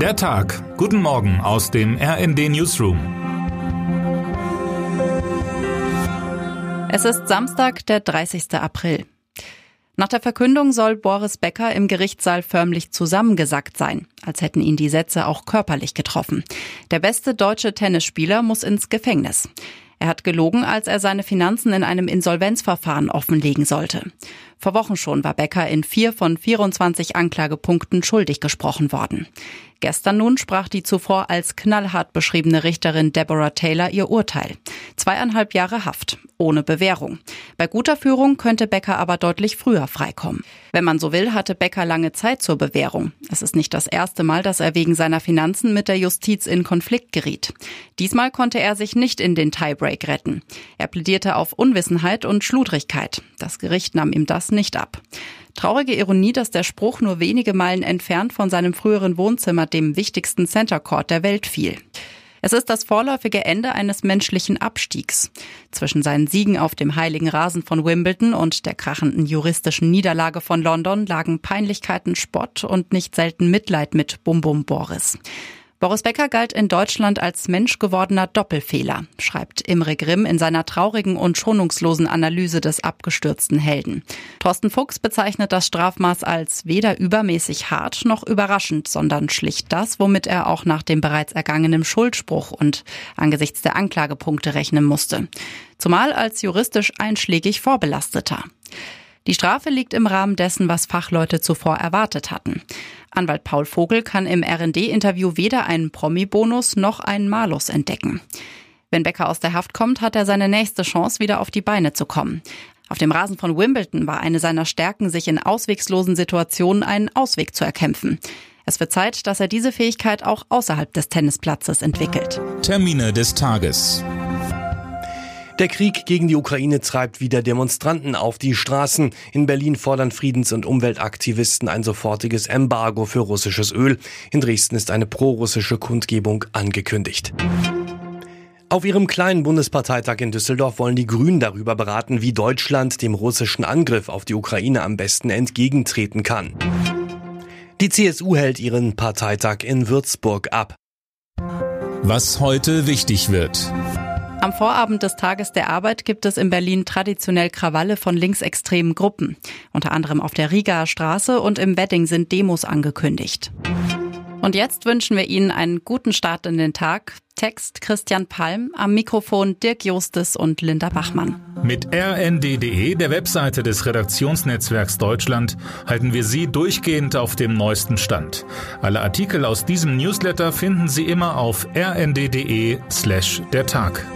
Der Tag. Guten Morgen aus dem RND Newsroom. Es ist Samstag, der 30. April. Nach der Verkündung soll Boris Becker im Gerichtssaal förmlich zusammengesackt sein, als hätten ihn die Sätze auch körperlich getroffen. Der beste deutsche Tennisspieler muss ins Gefängnis. Er hat gelogen, als er seine Finanzen in einem Insolvenzverfahren offenlegen sollte. Vor Wochen schon war Becker in vier von 24 Anklagepunkten schuldig gesprochen worden. Gestern nun sprach die zuvor als knallhart beschriebene Richterin Deborah Taylor ihr Urteil. Zweieinhalb Jahre Haft, ohne Bewährung. Bei guter Führung könnte Becker aber deutlich früher freikommen. Wenn man so will, hatte Becker lange Zeit zur Bewährung. Es ist nicht das erste Mal, dass er wegen seiner Finanzen mit der Justiz in Konflikt geriet. Diesmal konnte er sich nicht in den Tiebreak retten. Er plädierte auf Unwissenheit und Schludrigkeit. Das Gericht nahm ihm das nicht ab. Traurige Ironie, dass der Spruch nur wenige Meilen entfernt von seinem früheren Wohnzimmer, dem wichtigsten Center Court der Welt, fiel. Es ist das vorläufige Ende eines menschlichen Abstiegs. Zwischen seinen Siegen auf dem heiligen Rasen von Wimbledon und der krachenden juristischen Niederlage von London lagen Peinlichkeiten, Spott und nicht selten Mitleid mit Bum Bum Boris. Boris Becker galt in Deutschland als menschgewordener Doppelfehler, schreibt Imre Grimm in seiner traurigen und schonungslosen Analyse des abgestürzten Helden. Thorsten Fuchs bezeichnet das Strafmaß als weder übermäßig hart noch überraschend, sondern schlicht das, womit er auch nach dem bereits ergangenen Schuldspruch und angesichts der Anklagepunkte rechnen musste. Zumal als juristisch einschlägig vorbelasteter. Die Strafe liegt im Rahmen dessen, was Fachleute zuvor erwartet hatten. Anwalt Paul Vogel kann im RD-Interview weder einen Promi-Bonus noch einen Malus entdecken. Wenn Becker aus der Haft kommt, hat er seine nächste Chance, wieder auf die Beine zu kommen. Auf dem Rasen von Wimbledon war eine seiner Stärken, sich in auswegslosen Situationen einen Ausweg zu erkämpfen. Es wird Zeit, dass er diese Fähigkeit auch außerhalb des Tennisplatzes entwickelt. Termine des Tages. Der Krieg gegen die Ukraine treibt wieder Demonstranten auf die Straßen. In Berlin fordern Friedens- und Umweltaktivisten ein sofortiges Embargo für russisches Öl. In Dresden ist eine prorussische Kundgebung angekündigt. Auf ihrem kleinen Bundesparteitag in Düsseldorf wollen die Grünen darüber beraten, wie Deutschland dem russischen Angriff auf die Ukraine am besten entgegentreten kann. Die CSU hält ihren Parteitag in Würzburg ab. Was heute wichtig wird. Am Vorabend des Tages der Arbeit gibt es in Berlin traditionell Krawalle von linksextremen Gruppen. Unter anderem auf der Rigaer Straße und im Wedding sind Demos angekündigt. Und jetzt wünschen wir Ihnen einen guten Start in den Tag. Text Christian Palm, am Mikrofon Dirk Justes und Linda Bachmann. Mit rnd.de, der Webseite des Redaktionsnetzwerks Deutschland, halten wir Sie durchgehend auf dem neuesten Stand. Alle Artikel aus diesem Newsletter finden Sie immer auf rnd.de slash der Tag.